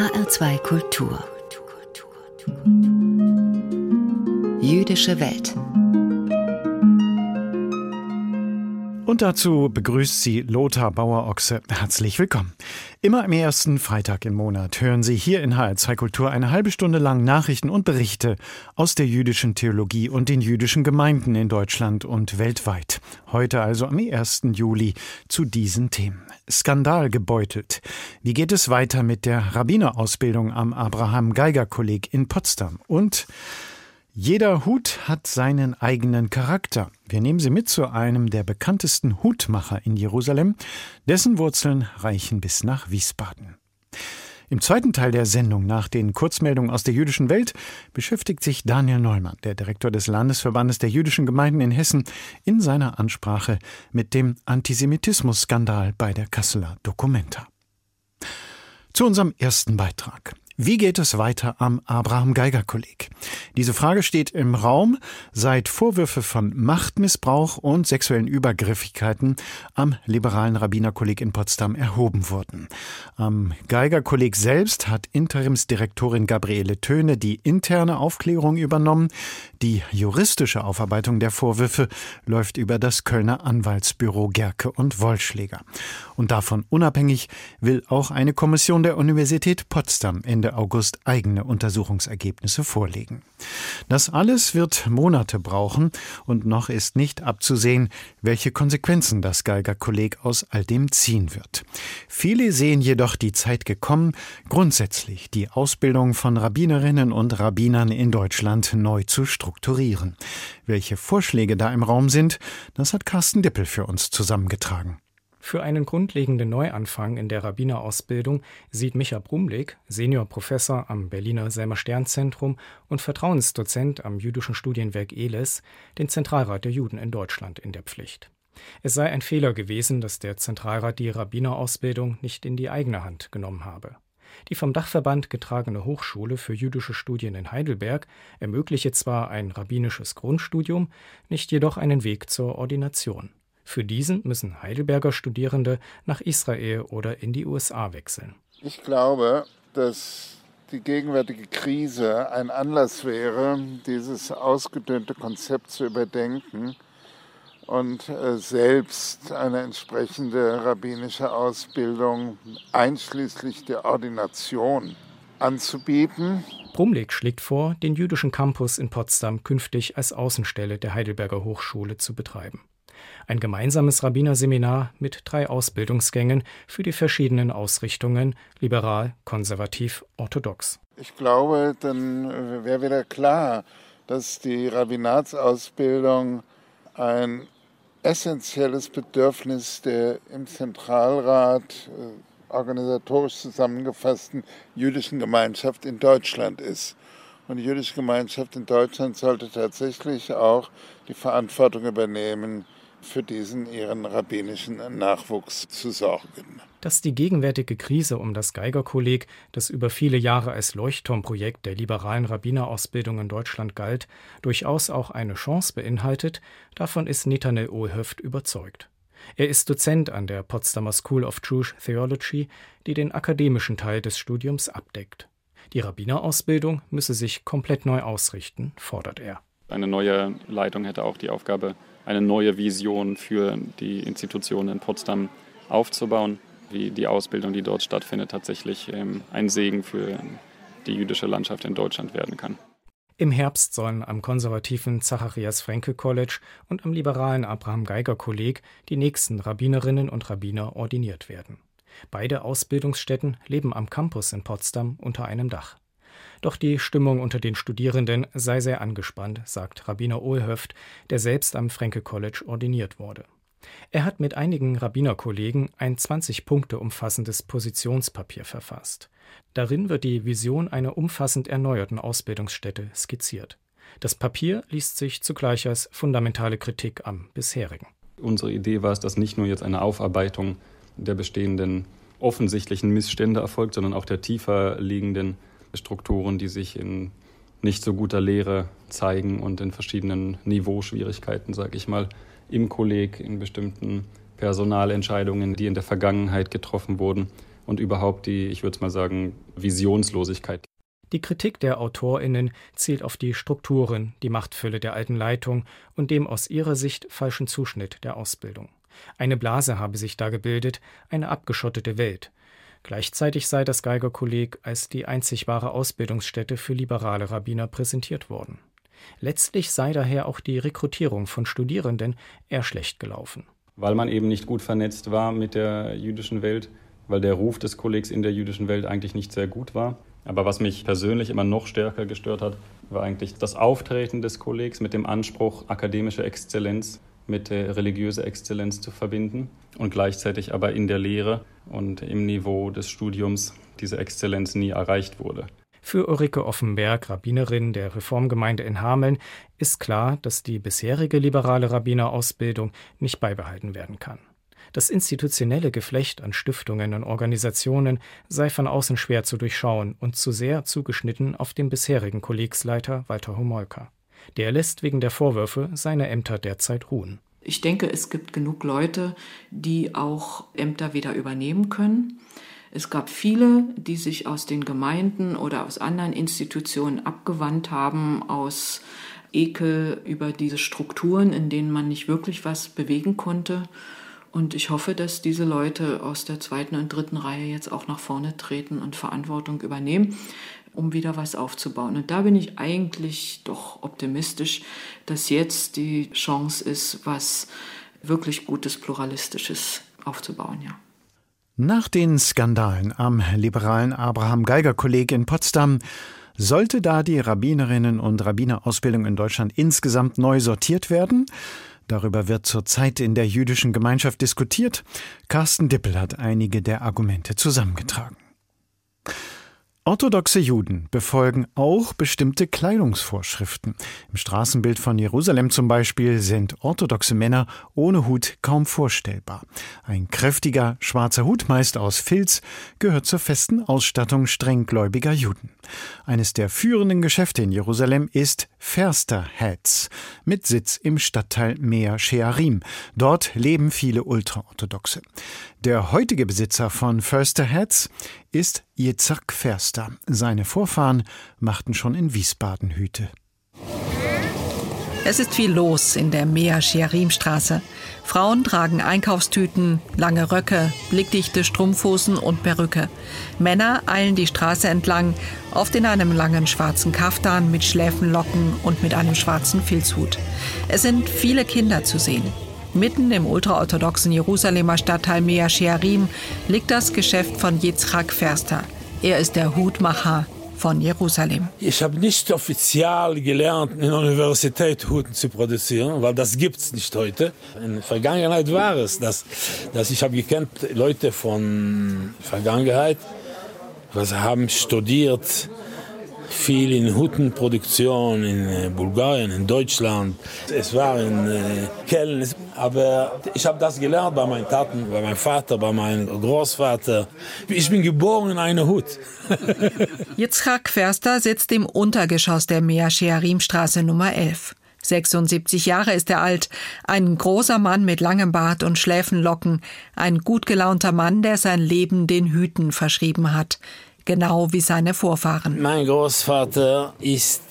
HR2 Kultur. Jüdische Welt. Und dazu begrüßt Sie Lothar Bauer-Ochse. Herzlich willkommen. Immer am ersten Freitag im Monat hören Sie hier in HR2 Kultur eine halbe Stunde lang Nachrichten und Berichte aus der jüdischen Theologie und den jüdischen Gemeinden in Deutschland und weltweit. Heute also am 1. Juli zu diesen Themen. Skandal gebeutelt. Wie geht es weiter mit der Rabbinerausbildung am Abraham Geiger Kolleg in Potsdam? Und jeder Hut hat seinen eigenen Charakter. Wir nehmen Sie mit zu einem der bekanntesten Hutmacher in Jerusalem, dessen Wurzeln reichen bis nach Wiesbaden. Im zweiten Teil der Sendung nach den Kurzmeldungen aus der jüdischen Welt beschäftigt sich Daniel Neumann, der Direktor des Landesverbandes der jüdischen Gemeinden in Hessen, in seiner Ansprache mit dem Antisemitismus-Skandal bei der Kasseler Documenta. Zu unserem ersten Beitrag. Wie geht es weiter am Abraham Geiger Kolleg? Diese Frage steht im Raum, seit Vorwürfe von Machtmissbrauch und sexuellen Übergriffigkeiten am liberalen Rabbinerkolleg in Potsdam erhoben wurden. Am Geiger Kolleg selbst hat Interimsdirektorin Gabriele Töne die interne Aufklärung übernommen. Die juristische Aufarbeitung der Vorwürfe läuft über das Kölner Anwaltsbüro Gerke und Wollschläger. Und davon unabhängig will auch eine Kommission der Universität Potsdam Ende August eigene Untersuchungsergebnisse vorlegen. Das alles wird Monate brauchen und noch ist nicht abzusehen, welche Konsequenzen das Geiger-Kolleg aus all dem ziehen wird. Viele sehen jedoch die Zeit gekommen, grundsätzlich die Ausbildung von Rabbinerinnen und Rabbinern in Deutschland neu zu strukturieren. Welche Vorschläge da im Raum sind, das hat Carsten Dippel für uns zusammengetragen. Für einen grundlegenden Neuanfang in der Rabbinerausbildung sieht Micha Brumlik, Seniorprofessor am Berliner Selmer Sternzentrum und Vertrauensdozent am jüdischen Studienwerk ELES, den Zentralrat der Juden in Deutschland in der Pflicht. Es sei ein Fehler gewesen, dass der Zentralrat die Rabbinerausbildung nicht in die eigene Hand genommen habe. Die vom Dachverband getragene Hochschule für jüdische Studien in Heidelberg ermögliche zwar ein rabbinisches Grundstudium, nicht jedoch einen Weg zur Ordination. Für diesen müssen Heidelberger Studierende nach Israel oder in die USA wechseln. Ich glaube, dass die gegenwärtige Krise ein Anlass wäre, dieses ausgedünnte Konzept zu überdenken und äh, selbst eine entsprechende rabbinische Ausbildung einschließlich der Ordination anzubieten. Brumlik schlägt vor, den jüdischen Campus in Potsdam künftig als Außenstelle der Heidelberger Hochschule zu betreiben ein gemeinsames Rabbinerseminar mit drei Ausbildungsgängen für die verschiedenen Ausrichtungen liberal, konservativ, orthodox. Ich glaube, dann wäre wieder klar, dass die Rabbinatsausbildung ein essentielles Bedürfnis der im Zentralrat äh, organisatorisch zusammengefassten jüdischen Gemeinschaft in Deutschland ist. Und die jüdische Gemeinschaft in Deutschland sollte tatsächlich auch die Verantwortung übernehmen, für diesen ihren rabbinischen Nachwuchs zu sorgen. Dass die gegenwärtige Krise um das Geigerkolleg, das über viele Jahre als Leuchtturmprojekt der liberalen Rabbinerausbildung in Deutschland galt, durchaus auch eine Chance beinhaltet, davon ist Netanel Ohlhöft überzeugt. Er ist Dozent an der Potsdamer School of Jewish Theology, die den akademischen Teil des Studiums abdeckt. Die Rabbinerausbildung müsse sich komplett neu ausrichten, fordert er. Eine neue Leitung hätte auch die Aufgabe, eine neue Vision für die Institutionen in Potsdam aufzubauen, wie die Ausbildung, die dort stattfindet, tatsächlich ähm, ein Segen für die jüdische Landschaft in Deutschland werden kann. Im Herbst sollen am konservativen Zacharias Franke College und am liberalen Abraham Geiger Kolleg die nächsten Rabbinerinnen und Rabbiner ordiniert werden. Beide Ausbildungsstätten leben am Campus in Potsdam unter einem Dach. Doch die Stimmung unter den Studierenden sei sehr angespannt, sagt Rabbiner Ohlhöft, der selbst am Fränke College ordiniert wurde. Er hat mit einigen Rabbinerkollegen ein 20 Punkte umfassendes Positionspapier verfasst. Darin wird die Vision einer umfassend erneuerten Ausbildungsstätte skizziert. Das Papier liest sich zugleich als fundamentale Kritik am bisherigen. Unsere Idee war es, dass nicht nur jetzt eine Aufarbeitung der bestehenden offensichtlichen Missstände erfolgt, sondern auch der tiefer liegenden Strukturen, die sich in nicht so guter Lehre zeigen und in verschiedenen Niveauschwierigkeiten, sage ich mal, im Kolleg, in bestimmten Personalentscheidungen, die in der Vergangenheit getroffen wurden. und überhaupt die, ich würde mal sagen, Visionslosigkeit. Die Kritik der AutorInnen zielt auf die Strukturen, die Machtfülle der alten Leitung und dem aus ihrer Sicht falschen Zuschnitt der Ausbildung. Eine Blase habe sich da gebildet, eine abgeschottete Welt. Gleichzeitig sei das Geigerkolleg als die einzig wahre Ausbildungsstätte für liberale Rabbiner präsentiert worden. Letztlich sei daher auch die Rekrutierung von Studierenden eher schlecht gelaufen. Weil man eben nicht gut vernetzt war mit der jüdischen Welt, weil der Ruf des Kollegs in der jüdischen Welt eigentlich nicht sehr gut war. Aber was mich persönlich immer noch stärker gestört hat, war eigentlich das Auftreten des Kollegs mit dem Anspruch, akademische Exzellenz mit religiöser Exzellenz zu verbinden und gleichzeitig aber in der Lehre und im Niveau des Studiums diese Exzellenz nie erreicht wurde. Für Ulrike Offenberg, Rabbinerin der Reformgemeinde in Hameln, ist klar, dass die bisherige liberale Rabbinerausbildung nicht beibehalten werden kann. Das institutionelle Geflecht an Stiftungen und Organisationen sei von außen schwer zu durchschauen und zu sehr zugeschnitten auf den bisherigen Kollegsleiter Walter Homolka. Der lässt wegen der Vorwürfe seine Ämter derzeit ruhen. Ich denke, es gibt genug Leute, die auch Ämter wieder übernehmen können. Es gab viele, die sich aus den Gemeinden oder aus anderen Institutionen abgewandt haben, aus Ekel über diese Strukturen, in denen man nicht wirklich was bewegen konnte. Und ich hoffe, dass diese Leute aus der zweiten und dritten Reihe jetzt auch nach vorne treten und Verantwortung übernehmen um wieder was aufzubauen. Und da bin ich eigentlich doch optimistisch, dass jetzt die Chance ist, was wirklich Gutes, Pluralistisches aufzubauen, ja. Nach den Skandalen am liberalen Abraham Geiger Kolleg in Potsdam sollte da die Rabbinerinnen und Rabbinerausbildung in Deutschland insgesamt neu sortiert werden? Darüber wird zurzeit in der jüdischen Gemeinschaft diskutiert. Carsten Dippel hat einige der Argumente zusammengetragen. Orthodoxe Juden befolgen auch bestimmte Kleidungsvorschriften. Im Straßenbild von Jerusalem zum Beispiel sind orthodoxe Männer ohne Hut kaum vorstellbar. Ein kräftiger schwarzer Hut, meist aus Filz, gehört zur festen Ausstattung strenggläubiger Juden. Eines der führenden Geschäfte in Jerusalem ist Ferster Hats mit Sitz im Stadtteil Mea Shearim. Dort leben viele Ultraorthodoxe. Der heutige Besitzer von Förster Hats ist Yitzhak Förster. Seine Vorfahren machten schon in Wiesbaden Hüte. Es ist viel los in der Mea Shearim-Straße. Frauen tragen Einkaufstüten, lange Röcke, blickdichte Strumpfhosen und Perücke. Männer eilen die Straße entlang, oft in einem langen schwarzen Kaftan mit Schläfenlocken und mit einem schwarzen Filzhut. Es sind viele Kinder zu sehen. Mitten im ultraorthodoxen Jerusalemer Stadtteil Mea Shearim liegt das Geschäft von Yitzhak Ferster. Er ist der Hutmacher von Jerusalem. Ich habe nicht offiziell gelernt, in der Universität Huten zu produzieren, weil das gibt es nicht heute. In der Vergangenheit war es, dass, dass ich habe gekannt Leute von Vergangenheit, was haben studiert viel in Hutenproduktion in äh, Bulgarien, in Deutschland. Es war in äh, Köln. Aber ich habe das gelernt bei meinen Taten, bei meinem Vater, bei meinem Großvater. Ich bin geboren in einer Hut. Yitzhak Förster sitzt im Untergeschoss der Mea Shearim-Straße Nummer 11. 76 Jahre ist er alt, ein großer Mann mit langem Bart und Schläfenlocken, ein gut gelaunter Mann, der sein Leben den Hüten verschrieben hat genau wie seine Vorfahren. Mein Großvater ist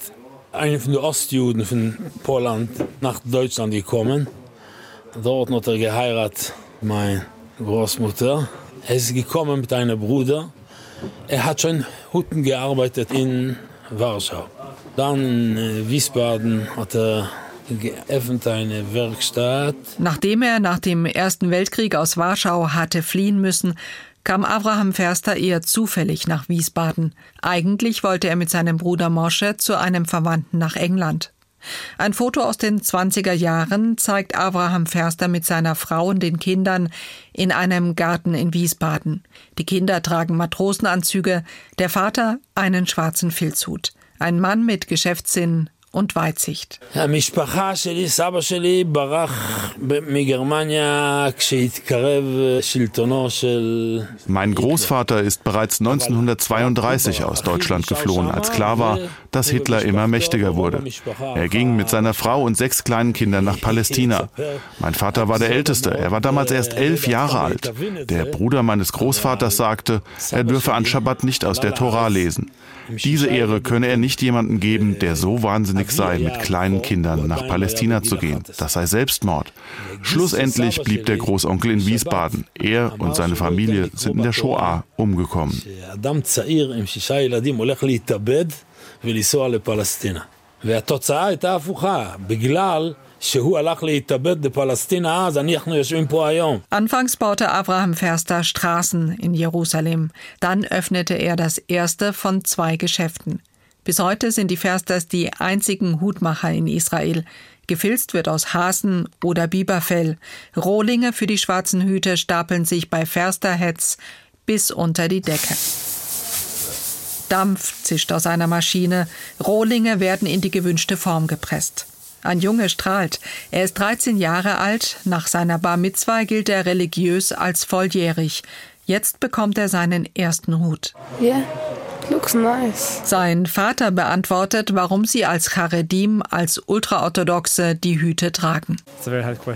einer von den Ostjuden von Polen nach Deutschland gekommen. Dort hat er geheiratet, meine Großmutter. Er ist gekommen mit einem Bruder. Er hat schon Hutten gearbeitet in Warschau. Dann in äh, Wiesbaden hat er geöffnet eine Werkstatt. Nachdem er nach dem Ersten Weltkrieg aus Warschau hatte fliehen müssen, kam Abraham Ferster eher zufällig nach Wiesbaden. Eigentlich wollte er mit seinem Bruder Mosche zu einem Verwandten nach England. Ein Foto aus den 20er Jahren zeigt Abraham Ferster mit seiner Frau und den Kindern in einem Garten in Wiesbaden. Die Kinder tragen Matrosenanzüge, der Vater einen schwarzen Filzhut. Ein Mann mit Geschäftssinn und Weitsicht. Mein Großvater ist bereits 1932 aus Deutschland geflohen, als klar war, dass Hitler immer mächtiger wurde. Er ging mit seiner Frau und sechs kleinen Kindern nach Palästina. Mein Vater war der Älteste. Er war damals erst elf Jahre alt. Der Bruder meines Großvaters sagte, er dürfe an Schabbat nicht aus der Tora lesen. Diese Ehre könne er nicht jemandem geben, der so wahnsinnig sei, mit kleinen Kindern nach Palästina zu gehen. Das sei Selbstmord. Schlussendlich blieb der Großonkel in Wiesbaden. Er und seine Familie sind in der Shoah umgekommen. והתוצאה הייתה הפוכה, בגלל Anfangs baute Abraham Ferster Straßen in Jerusalem. Dann öffnete er das erste von zwei Geschäften. Bis heute sind die Fersters die einzigen Hutmacher in Israel. Gefilzt wird aus Hasen oder Biberfell. Rohlinge für die schwarzen Hüte stapeln sich bei Fersterhetz bis unter die Decke. Dampf zischt aus einer Maschine. Rohlinge werden in die gewünschte Form gepresst. Ein Junge strahlt. Er ist 13 Jahre alt. Nach seiner Bar Mitzwa gilt er religiös als volljährig. Jetzt bekommt er seinen ersten Hut. Yeah. Looks nice. Sein Vater beantwortet, warum sie als Charedim, als Ultraorthodoxe die Hüte tragen.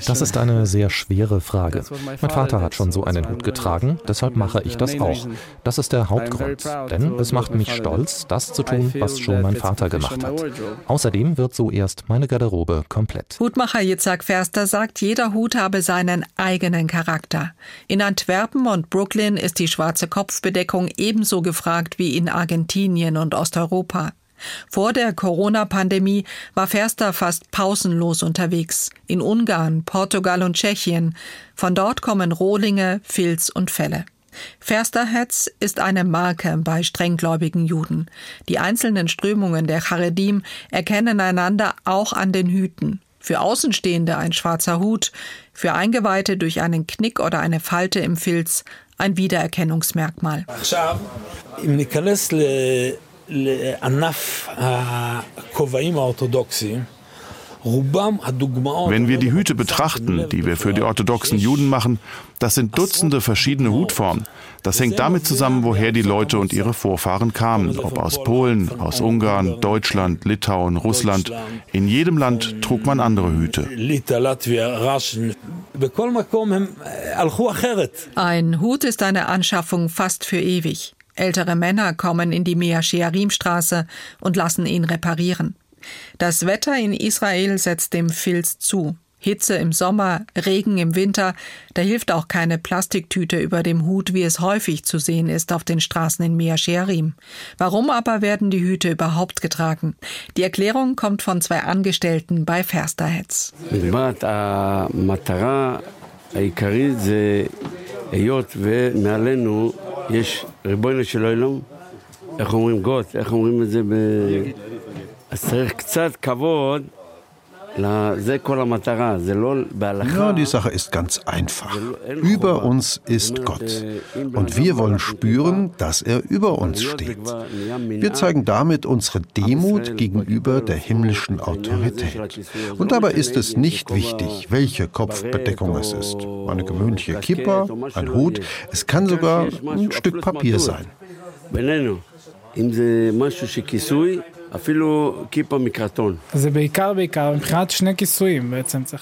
Das ist eine sehr schwere Frage. Mein Vater hat schon so einen Hut getragen, deshalb mache ich das auch. Das ist der Hauptgrund, denn es macht mich stolz, das zu tun, was schon mein Vater gemacht hat. Außerdem wird so erst meine Garderobe komplett. Hutmacher Yitzhak Ferster sagt, jeder Hut habe seinen eigenen Charakter. In Antwerpen und Brooklyn ist die schwarze Kopfbedeckung ebenso gefragt wie in Argentinien und Osteuropa. Vor der Corona-Pandemie war Ferster fast pausenlos unterwegs. In Ungarn, Portugal und Tschechien. Von dort kommen Rohlinge, Filz und Felle. Fersterhetz ist eine Marke bei strenggläubigen Juden. Die einzelnen Strömungen der Charedim erkennen einander auch an den Hüten. Für Außenstehende ein schwarzer Hut, für Eingeweihte durch einen Knick oder eine Falte im Filz ein Wiedererkennungsmerkmal. Wenn wir die Hüte betrachten, die wir für die orthodoxen Juden machen, das sind Dutzende verschiedene Hutformen. Das hängt damit zusammen, woher die Leute und ihre Vorfahren kamen, ob aus Polen, aus Ungarn, Deutschland, Litauen, Russland. In jedem Land trug man andere Hüte. Ein Hut ist eine Anschaffung fast für ewig. Ältere Männer kommen in die Mea Shearim Straße und lassen ihn reparieren. Das Wetter in Israel setzt dem Filz zu. Hitze im Sommer, Regen im Winter, da hilft auch keine Plastiktüte über dem Hut, wie es häufig zu sehen ist auf den Straßen in Mea Shearim. Warum aber werden die Hüte überhaupt getragen? Die Erklärung kommt von zwei Angestellten bei Fersterhetz. יש ריבונו של עולם, איך אומרים גות, איך אומרים את זה ב... אז צריך קצת כבוד ja, die Sache ist ganz einfach. Über uns ist Gott. Und wir wollen spüren, dass er über uns steht. Wir zeigen damit unsere Demut gegenüber der himmlischen Autorität. Und dabei ist es nicht wichtig, welche Kopfbedeckung es ist. Eine gewöhnliche Kippa, ein Hut, es kann sogar ein Stück Papier sein.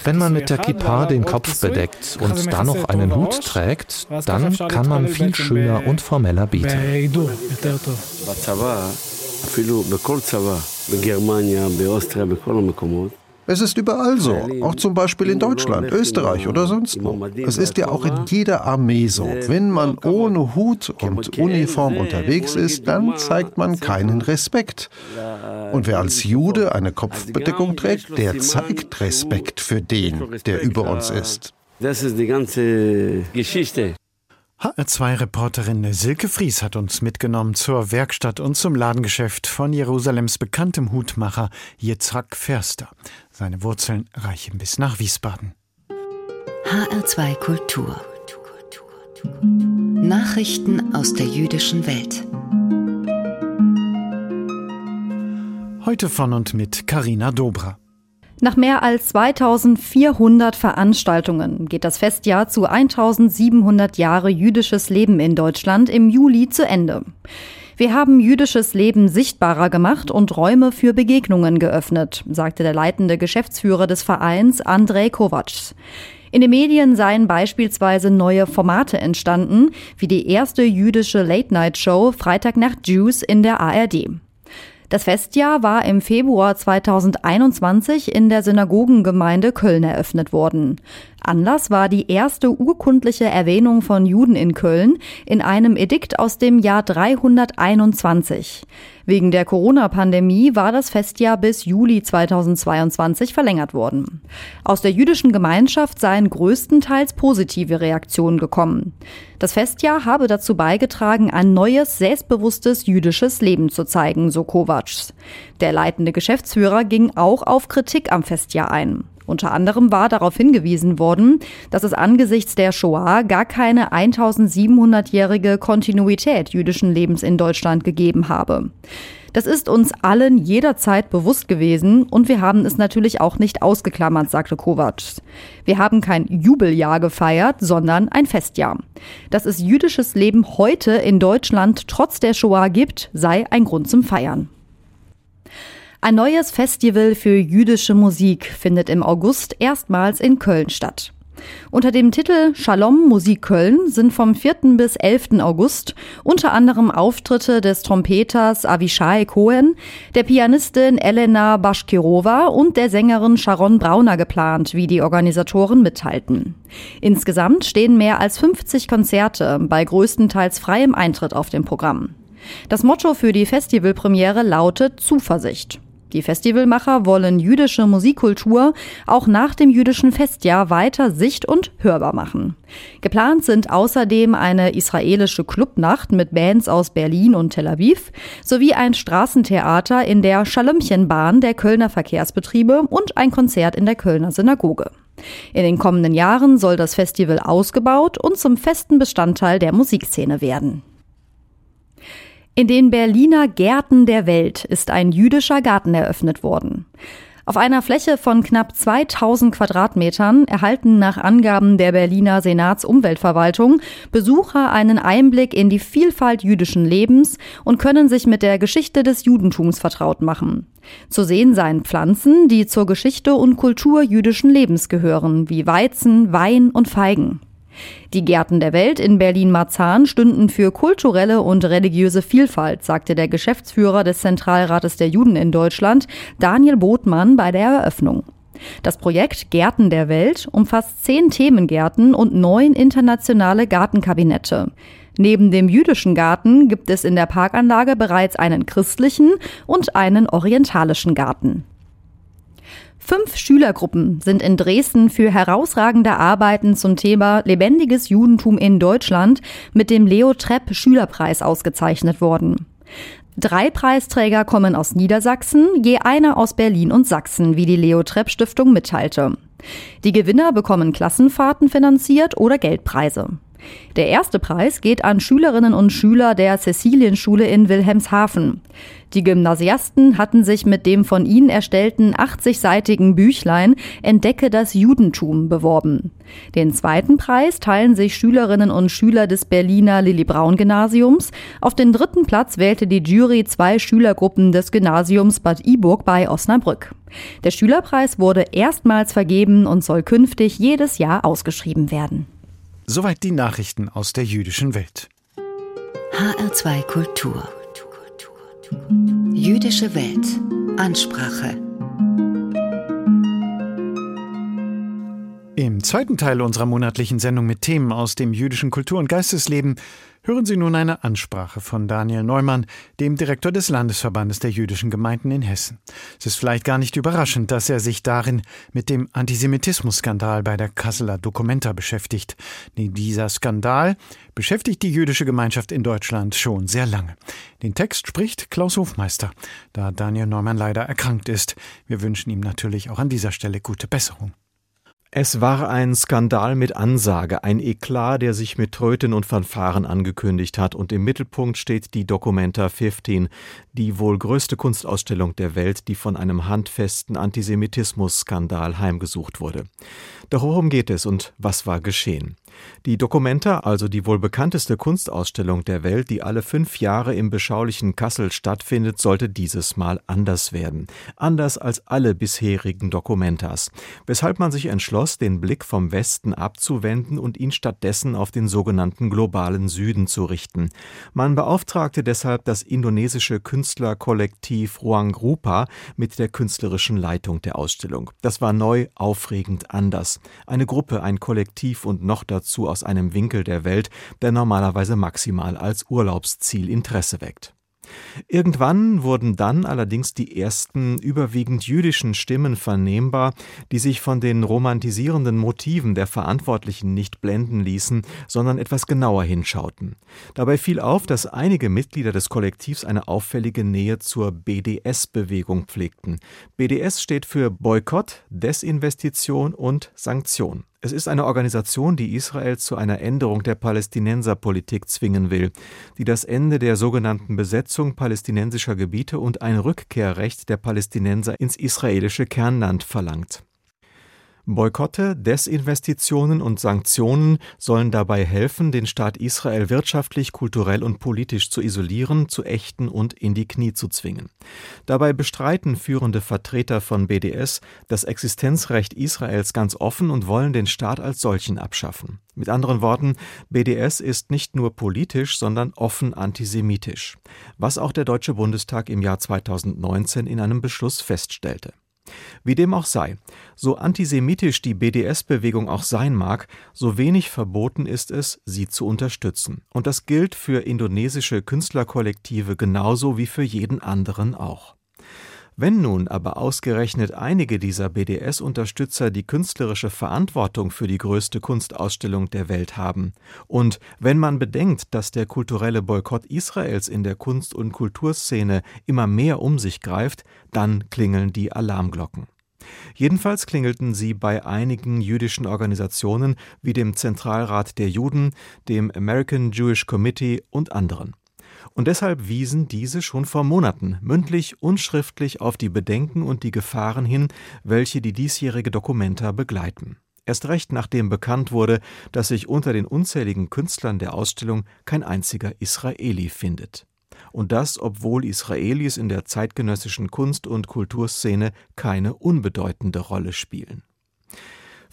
Wenn man mit der Kippa den Kopf bedeckt und dann noch einen Hut trägt, dann kann man viel schöner und formeller bieten. אפילו בכל צבא, בגרמניה, באוסטריה, בכל המקומות, es ist überall so, auch zum Beispiel in Deutschland, Österreich oder sonst wo. Es ist ja auch in jeder Armee so. Wenn man ohne Hut und Uniform unterwegs ist, dann zeigt man keinen Respekt. Und wer als Jude eine Kopfbedeckung trägt, der zeigt Respekt für den, der über uns ist. Das ist die ganze Geschichte. HR2-Reporterin Silke Fries hat uns mitgenommen zur Werkstatt und zum Ladengeschäft von Jerusalems bekanntem Hutmacher Yitzhak Ferster. Seine Wurzeln reichen bis nach Wiesbaden. HR2 Kultur. Nachrichten aus der jüdischen Welt. Heute von und mit Karina Dobra. Nach mehr als 2400 Veranstaltungen geht das Festjahr zu 1700 Jahre jüdisches Leben in Deutschland im Juli zu Ende. Wir haben jüdisches Leben sichtbarer gemacht und Räume für Begegnungen geöffnet, sagte der leitende Geschäftsführer des Vereins Andrei Kovac. In den Medien seien beispielsweise neue Formate entstanden, wie die erste jüdische Late-Night-Show Freitagnacht Jews in der ARD. Das Festjahr war im Februar 2021 in der Synagogengemeinde Köln eröffnet worden. Anlass war die erste urkundliche Erwähnung von Juden in Köln in einem Edikt aus dem Jahr 321. Wegen der Corona-Pandemie war das Festjahr bis Juli 2022 verlängert worden. Aus der jüdischen Gemeinschaft seien größtenteils positive Reaktionen gekommen. Das Festjahr habe dazu beigetragen, ein neues, selbstbewusstes jüdisches Leben zu zeigen, so Kovacs. Der leitende Geschäftsführer ging auch auf Kritik am Festjahr ein. Unter anderem war darauf hingewiesen worden, dass es angesichts der Shoah gar keine 1700-jährige Kontinuität jüdischen Lebens in Deutschland gegeben habe. Das ist uns allen jederzeit bewusst gewesen und wir haben es natürlich auch nicht ausgeklammert, sagte Kovac. Wir haben kein Jubeljahr gefeiert, sondern ein Festjahr. Dass es jüdisches Leben heute in Deutschland trotz der Shoah gibt, sei ein Grund zum Feiern. Ein neues Festival für jüdische Musik findet im August erstmals in Köln statt. Unter dem Titel Shalom Musik Köln sind vom 4. bis 11. August unter anderem Auftritte des Trompeters Avishai Cohen, der Pianistin Elena Bashkirova und der Sängerin Sharon Brauner geplant, wie die Organisatoren mitteilten. Insgesamt stehen mehr als 50 Konzerte bei größtenteils freiem Eintritt auf dem Programm. Das Motto für die Festivalpremiere lautet Zuversicht. Die Festivalmacher wollen jüdische Musikkultur auch nach dem jüdischen Festjahr weiter sicht- und hörbar machen. Geplant sind außerdem eine israelische Clubnacht mit Bands aus Berlin und Tel Aviv sowie ein Straßentheater in der Schalömchenbahn der Kölner Verkehrsbetriebe und ein Konzert in der Kölner Synagoge. In den kommenden Jahren soll das Festival ausgebaut und zum festen Bestandteil der Musikszene werden. In den Berliner Gärten der Welt ist ein jüdischer Garten eröffnet worden. Auf einer Fläche von knapp 2000 Quadratmetern erhalten nach Angaben der Berliner Senatsumweltverwaltung Besucher einen Einblick in die Vielfalt jüdischen Lebens und können sich mit der Geschichte des Judentums vertraut machen. Zu sehen seien Pflanzen, die zur Geschichte und Kultur jüdischen Lebens gehören, wie Weizen, Wein und Feigen. Die Gärten der Welt in Berlin-Marzahn stünden für kulturelle und religiöse Vielfalt, sagte der Geschäftsführer des Zentralrates der Juden in Deutschland, Daniel Botmann, bei der Eröffnung. Das Projekt Gärten der Welt umfasst zehn Themengärten und neun internationale Gartenkabinette. Neben dem jüdischen Garten gibt es in der Parkanlage bereits einen christlichen und einen orientalischen Garten. Fünf Schülergruppen sind in Dresden für herausragende Arbeiten zum Thema lebendiges Judentum in Deutschland mit dem Leo Trepp Schülerpreis ausgezeichnet worden. Drei Preisträger kommen aus Niedersachsen, je einer aus Berlin und Sachsen, wie die Leo Trepp Stiftung mitteilte. Die Gewinner bekommen Klassenfahrten finanziert oder Geldpreise. Der erste Preis geht an Schülerinnen und Schüler der Cäcilienschule in Wilhelmshaven. Die Gymnasiasten hatten sich mit dem von ihnen erstellten 80-seitigen Büchlein Entdecke das Judentum beworben. Den zweiten Preis teilen sich Schülerinnen und Schüler des Berliner Lilly Braun Gymnasiums. Auf den dritten Platz wählte die Jury zwei Schülergruppen des Gymnasiums Bad Iburg bei Osnabrück. Der Schülerpreis wurde erstmals vergeben und soll künftig jedes Jahr ausgeschrieben werden. Soweit die Nachrichten aus der jüdischen Welt. HR2 Kultur. Jüdische Welt. Ansprache. Im zweiten Teil unserer monatlichen Sendung mit Themen aus dem jüdischen Kultur- und Geistesleben hören Sie nun eine Ansprache von Daniel Neumann, dem Direktor des Landesverbandes der jüdischen Gemeinden in Hessen. Es ist vielleicht gar nicht überraschend, dass er sich darin mit dem Antisemitismusskandal bei der Kasseler Documenta beschäftigt. Dieser Skandal beschäftigt die jüdische Gemeinschaft in Deutschland schon sehr lange. Den Text spricht Klaus Hofmeister, da Daniel Neumann leider erkrankt ist. Wir wünschen ihm natürlich auch an dieser Stelle gute Besserung. Es war ein Skandal mit Ansage, ein Eklat, der sich mit Tröten und Fanfaren angekündigt hat, und im Mittelpunkt steht die Documenta 15, die wohl größte Kunstausstellung der Welt, die von einem handfesten Antisemitismus-Skandal heimgesucht wurde. Doch worum geht es und was war geschehen? Die Documenta, also die wohl bekannteste Kunstausstellung der Welt, die alle fünf Jahre im beschaulichen Kassel stattfindet, sollte dieses Mal anders werden. Anders als alle bisherigen Documentas. Weshalb man sich entschloss, den Blick vom Westen abzuwenden und ihn stattdessen auf den sogenannten globalen Süden zu richten. Man beauftragte deshalb das indonesische Künstlerkollektiv Ruang Rupa mit der künstlerischen Leitung der Ausstellung. Das war neu, aufregend, anders. Eine Gruppe, ein Kollektiv und noch dazu dazu aus einem Winkel der Welt, der normalerweise maximal als Urlaubsziel Interesse weckt. Irgendwann wurden dann allerdings die ersten überwiegend jüdischen Stimmen vernehmbar, die sich von den romantisierenden Motiven der Verantwortlichen nicht blenden ließen, sondern etwas genauer hinschauten. Dabei fiel auf, dass einige Mitglieder des Kollektivs eine auffällige Nähe zur BDS-Bewegung pflegten. BDS steht für Boykott, Desinvestition und Sanktion. Es ist eine Organisation, die Israel zu einer Änderung der Palästinenserpolitik zwingen will, die das Ende der sogenannten Besetzung palästinensischer Gebiete und ein Rückkehrrecht der Palästinenser ins israelische Kernland verlangt Boykotte, Desinvestitionen und Sanktionen sollen dabei helfen, den Staat Israel wirtschaftlich, kulturell und politisch zu isolieren, zu ächten und in die Knie zu zwingen. Dabei bestreiten führende Vertreter von BDS das Existenzrecht Israels ganz offen und wollen den Staat als solchen abschaffen. Mit anderen Worten, BDS ist nicht nur politisch, sondern offen antisemitisch, was auch der Deutsche Bundestag im Jahr 2019 in einem Beschluss feststellte. Wie dem auch sei, so antisemitisch die BDS-Bewegung auch sein mag, so wenig verboten ist es, sie zu unterstützen. Und das gilt für indonesische Künstlerkollektive genauso wie für jeden anderen auch. Wenn nun aber ausgerechnet einige dieser BDS-Unterstützer die künstlerische Verantwortung für die größte Kunstausstellung der Welt haben, und wenn man bedenkt, dass der kulturelle Boykott Israels in der Kunst- und Kulturszene immer mehr um sich greift, dann klingeln die Alarmglocken. Jedenfalls klingelten sie bei einigen jüdischen Organisationen wie dem Zentralrat der Juden, dem American Jewish Committee und anderen. Und deshalb wiesen diese schon vor Monaten mündlich und schriftlich auf die Bedenken und die Gefahren hin, welche die diesjährige Dokumenta begleiten. Erst recht nachdem bekannt wurde, dass sich unter den unzähligen Künstlern der Ausstellung kein einziger Israeli findet. Und das, obwohl Israelis in der zeitgenössischen Kunst- und Kulturszene keine unbedeutende Rolle spielen.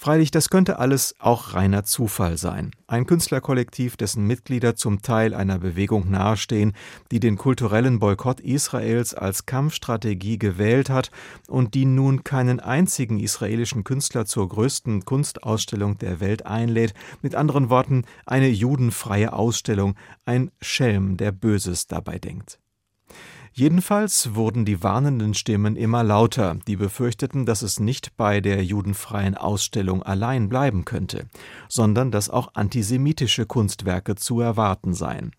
Freilich, das könnte alles auch reiner Zufall sein. Ein Künstlerkollektiv, dessen Mitglieder zum Teil einer Bewegung nahestehen, die den kulturellen Boykott Israels als Kampfstrategie gewählt hat und die nun keinen einzigen israelischen Künstler zur größten Kunstausstellung der Welt einlädt, mit anderen Worten eine judenfreie Ausstellung, ein Schelm, der Böses dabei denkt. Jedenfalls wurden die warnenden Stimmen immer lauter, die befürchteten, dass es nicht bei der judenfreien Ausstellung allein bleiben könnte, sondern dass auch antisemitische Kunstwerke zu erwarten seien.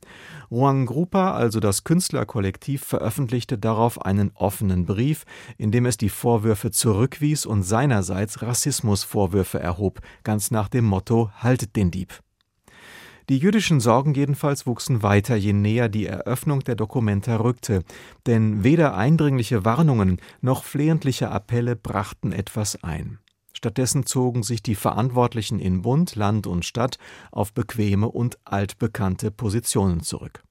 Ruang Grupa, also das Künstlerkollektiv, veröffentlichte darauf einen offenen Brief, in dem es die Vorwürfe zurückwies und seinerseits Rassismusvorwürfe erhob, ganz nach dem Motto Haltet den Dieb. Die jüdischen Sorgen jedenfalls wuchsen weiter, je näher die Eröffnung der Dokumenta rückte, denn weder eindringliche Warnungen noch flehentliche Appelle brachten etwas ein. Stattdessen zogen sich die Verantwortlichen in Bund, Land und Stadt auf bequeme und altbekannte Positionen zurück.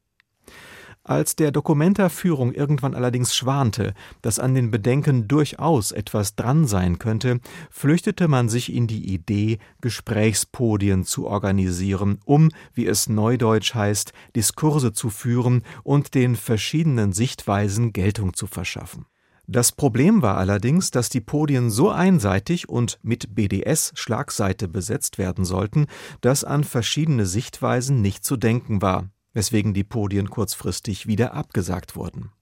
Als der Dokumenta-Führung irgendwann allerdings schwante, dass an den Bedenken durchaus etwas dran sein könnte, flüchtete man sich in die Idee, Gesprächspodien zu organisieren, um, wie es neudeutsch heißt, Diskurse zu führen und den verschiedenen Sichtweisen Geltung zu verschaffen. Das Problem war allerdings, dass die Podien so einseitig und mit BDS Schlagseite besetzt werden sollten, dass an verschiedene Sichtweisen nicht zu denken war weswegen die Podien kurzfristig wieder abgesagt wurden.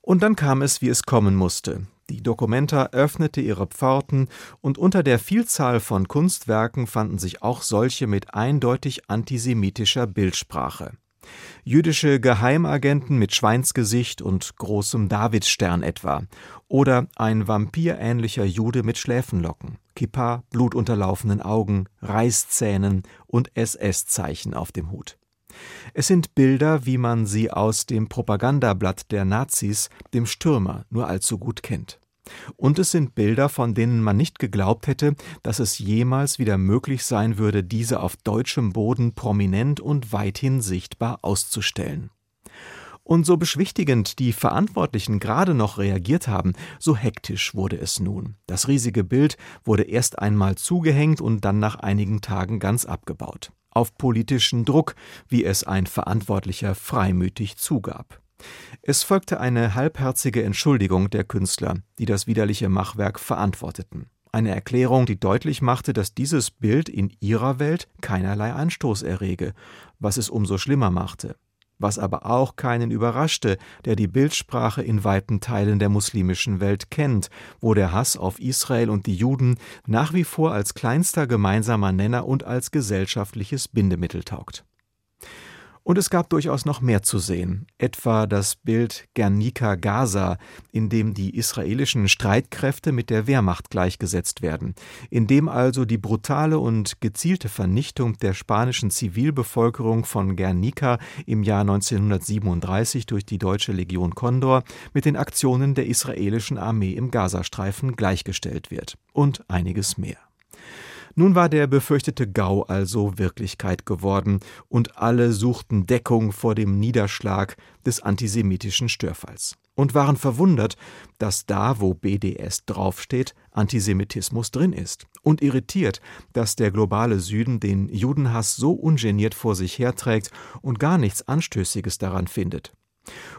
Und dann kam es, wie es kommen musste. Die Documenta öffnete ihre Pforten und unter der Vielzahl von Kunstwerken fanden sich auch solche mit eindeutig antisemitischer Bildsprache. Jüdische Geheimagenten mit Schweinsgesicht und großem Davidstern etwa. Oder ein vampirähnlicher Jude mit Schläfenlocken, Kippa, blutunterlaufenen Augen, Reißzähnen und SS-Zeichen auf dem Hut. Es sind Bilder, wie man sie aus dem Propagandablatt der Nazis, dem Stürmer, nur allzu gut kennt. Und es sind Bilder, von denen man nicht geglaubt hätte, dass es jemals wieder möglich sein würde, diese auf deutschem Boden prominent und weithin sichtbar auszustellen. Und so beschwichtigend die Verantwortlichen gerade noch reagiert haben, so hektisch wurde es nun. Das riesige Bild wurde erst einmal zugehängt und dann nach einigen Tagen ganz abgebaut. Auf politischen Druck, wie es ein Verantwortlicher freimütig zugab. Es folgte eine halbherzige Entschuldigung der Künstler, die das widerliche Machwerk verantworteten. Eine Erklärung, die deutlich machte, dass dieses Bild in ihrer Welt keinerlei Anstoß errege, was es umso schlimmer machte was aber auch keinen überraschte, der die Bildsprache in weiten Teilen der muslimischen Welt kennt, wo der Hass auf Israel und die Juden nach wie vor als kleinster gemeinsamer Nenner und als gesellschaftliches Bindemittel taugt. Und es gab durchaus noch mehr zu sehen, etwa das Bild Guernica Gaza, in dem die israelischen Streitkräfte mit der Wehrmacht gleichgesetzt werden, in dem also die brutale und gezielte Vernichtung der spanischen Zivilbevölkerung von Guernica im Jahr 1937 durch die deutsche Legion Condor mit den Aktionen der israelischen Armee im Gazastreifen gleichgestellt wird und einiges mehr. Nun war der befürchtete Gau also Wirklichkeit geworden, und alle suchten Deckung vor dem Niederschlag des antisemitischen Störfalls und waren verwundert, dass da, wo BDS draufsteht, Antisemitismus drin ist und irritiert, dass der globale Süden den Judenhass so ungeniert vor sich herträgt und gar nichts Anstößiges daran findet.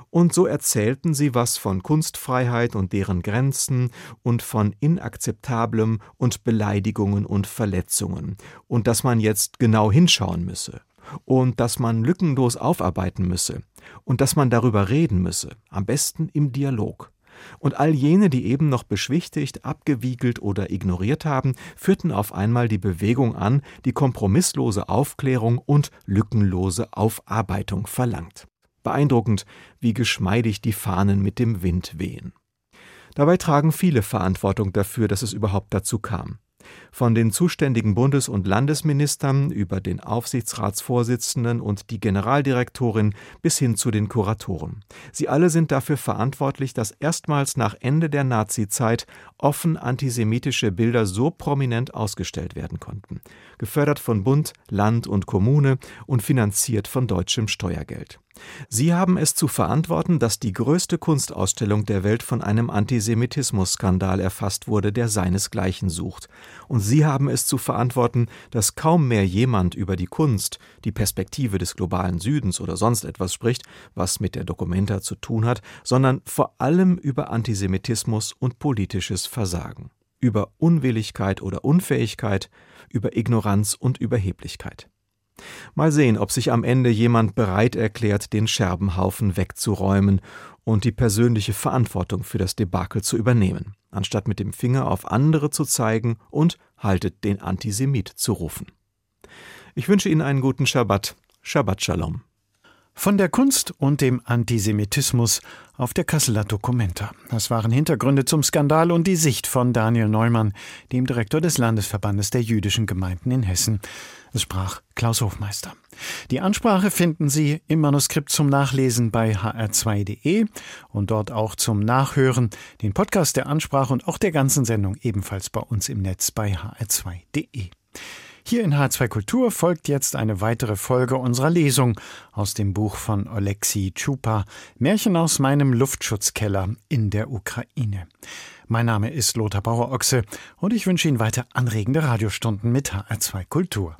Und so erzählten sie was von Kunstfreiheit und deren Grenzen und von Inakzeptablem und Beleidigungen und Verletzungen und dass man jetzt genau hinschauen müsse und dass man lückenlos aufarbeiten müsse und dass man darüber reden müsse, am besten im Dialog. Und all jene, die eben noch beschwichtigt, abgewiegelt oder ignoriert haben, führten auf einmal die Bewegung an, die kompromisslose Aufklärung und lückenlose Aufarbeitung verlangt. Beeindruckend, wie geschmeidig die Fahnen mit dem Wind wehen. Dabei tragen viele Verantwortung dafür, dass es überhaupt dazu kam von den zuständigen Bundes- und Landesministern über den Aufsichtsratsvorsitzenden und die Generaldirektorin bis hin zu den Kuratoren. Sie alle sind dafür verantwortlich, dass erstmals nach Ende der Nazizeit offen antisemitische Bilder so prominent ausgestellt werden konnten, gefördert von Bund, Land und Kommune und finanziert von deutschem Steuergeld. Sie haben es zu verantworten, dass die größte Kunstausstellung der Welt von einem Antisemitismus-Skandal erfasst wurde, der seinesgleichen sucht. Und Sie haben es zu verantworten, dass kaum mehr jemand über die Kunst, die Perspektive des globalen Südens oder sonst etwas spricht, was mit der Documenta zu tun hat, sondern vor allem über Antisemitismus und politisches Versagen, über Unwilligkeit oder Unfähigkeit, über Ignoranz und Überheblichkeit. Mal sehen, ob sich am Ende jemand bereit erklärt, den Scherbenhaufen wegzuräumen und die persönliche Verantwortung für das Debakel zu übernehmen, anstatt mit dem Finger auf andere zu zeigen und haltet den Antisemit zu rufen. Ich wünsche Ihnen einen guten Schabbat. Shabbat Shalom. Von der Kunst und dem Antisemitismus auf der Kasseler Documenta. Das waren Hintergründe zum Skandal und die Sicht von Daniel Neumann, dem Direktor des Landesverbandes der jüdischen Gemeinden in Hessen. Es sprach Klaus Hofmeister. Die Ansprache finden Sie im Manuskript zum Nachlesen bei hr2.de und dort auch zum Nachhören. Den Podcast der Ansprache und auch der ganzen Sendung ebenfalls bei uns im Netz bei hr2.de. Hier in H2 Kultur folgt jetzt eine weitere Folge unserer Lesung aus dem Buch von Oleksiy Tschupa Märchen aus meinem Luftschutzkeller in der Ukraine. Mein Name ist Lothar Bauer-Ochse und ich wünsche Ihnen weiter anregende Radiostunden mit HR2 Kultur.